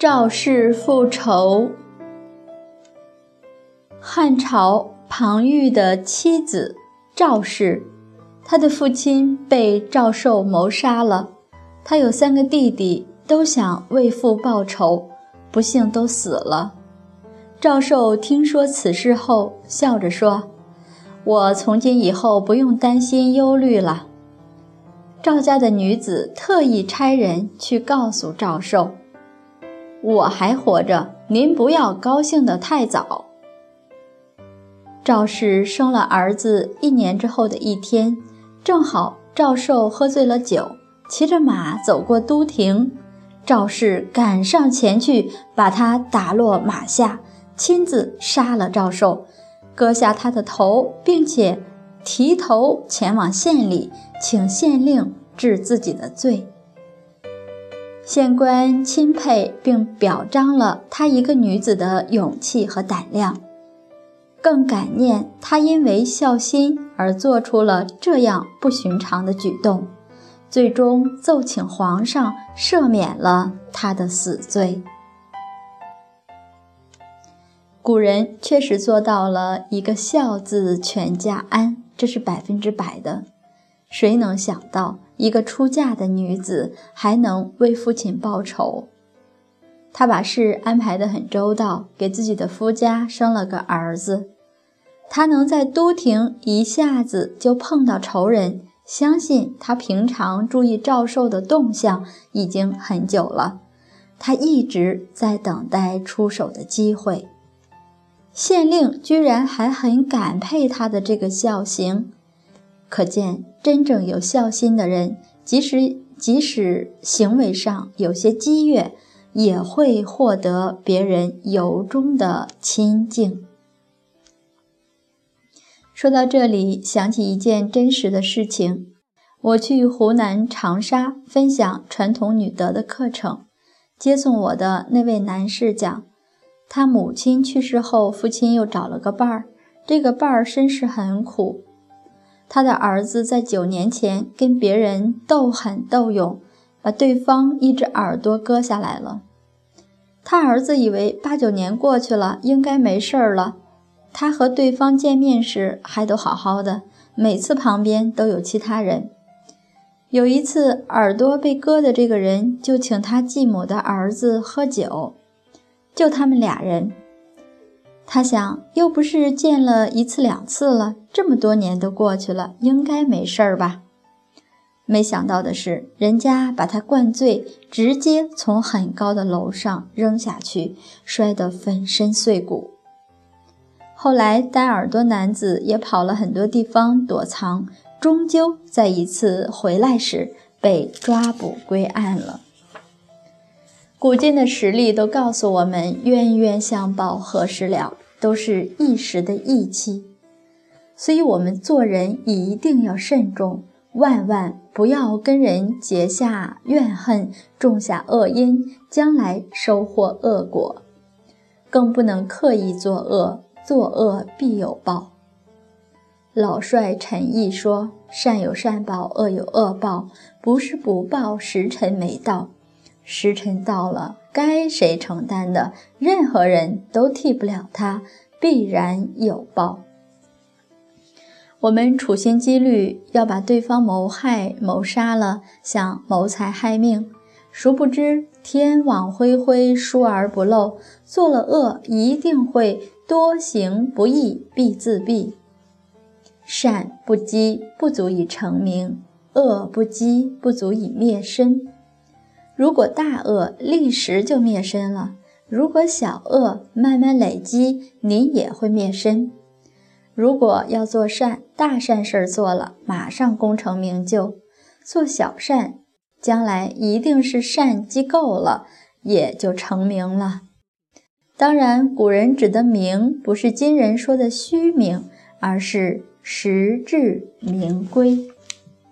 赵氏复仇。汉朝庞玉的妻子赵氏，他的父亲被赵寿谋杀了。他有三个弟弟，都想为父报仇，不幸都死了。赵寿听说此事后，笑着说：“我从今以后不用担心忧虑了。”赵家的女子特意差人去告诉赵寿。我还活着，您不要高兴得太早。赵氏生了儿子一年之后的一天，正好赵寿喝醉了酒，骑着马走过都亭，赵氏赶上前去，把他打落马下，亲自杀了赵寿，割下他的头，并且提头前往县里，请县令治自己的罪。县官钦佩并表彰了她一个女子的勇气和胆量，更感念她因为孝心而做出了这样不寻常的举动，最终奏请皇上赦免了她的死罪。古人确实做到了一个孝字全家安，这是百分之百的。谁能想到？一个出嫁的女子还能为父亲报仇，她把事安排得很周到，给自己的夫家生了个儿子。她能在都亭一下子就碰到仇人，相信她平常注意赵寿的动向已经很久了，她一直在等待出手的机会。县令居然还很感佩她的这个孝行。可见，真正有孝心的人，即使即使行为上有些激越，也会获得别人由衷的亲近。说到这里，想起一件真实的事情：我去湖南长沙分享传统女德的课程，接送我的那位男士讲，他母亲去世后，父亲又找了个伴儿，这个伴儿身世很苦。他的儿子在九年前跟别人斗狠斗勇，把对方一只耳朵割下来了。他儿子以为八九年过去了，应该没事儿了。他和对方见面时还都好好的，每次旁边都有其他人。有一次耳朵被割的这个人就请他继母的儿子喝酒，就他们俩人。他想，又不是见了一次两次了，这么多年都过去了，应该没事儿吧？没想到的是，人家把他灌醉，直接从很高的楼上扔下去，摔得粉身碎骨。后来，戴耳朵男子也跑了很多地方躲藏，终究在一次回来时被抓捕归案了。古今的实例都告诉我们：冤冤相报何时了？都是一时的义气，所以我们做人一定要慎重，万万不要跟人结下怨恨，种下恶因，将来收获恶果。更不能刻意作恶，作恶必有报。老帅陈毅说：“善有善报，恶有恶报，不是不报，时辰没到。”时辰到了，该谁承担的，任何人都替不了他，必然有报。我们处心积虑要把对方谋害、谋杀了，想谋财害命，殊不知天网恢恢，疏而不漏。做了恶，一定会多行不义，必自毙。善不积，不足以成名；恶不积，不足以灭身。如果大恶立时就灭身了，如果小恶慢慢累积，你也会灭身。如果要做善，大善事做了，马上功成名就；做小善，将来一定是善积够了，也就成名了。当然，古人指的名，不是今人说的虚名，而是实至名归。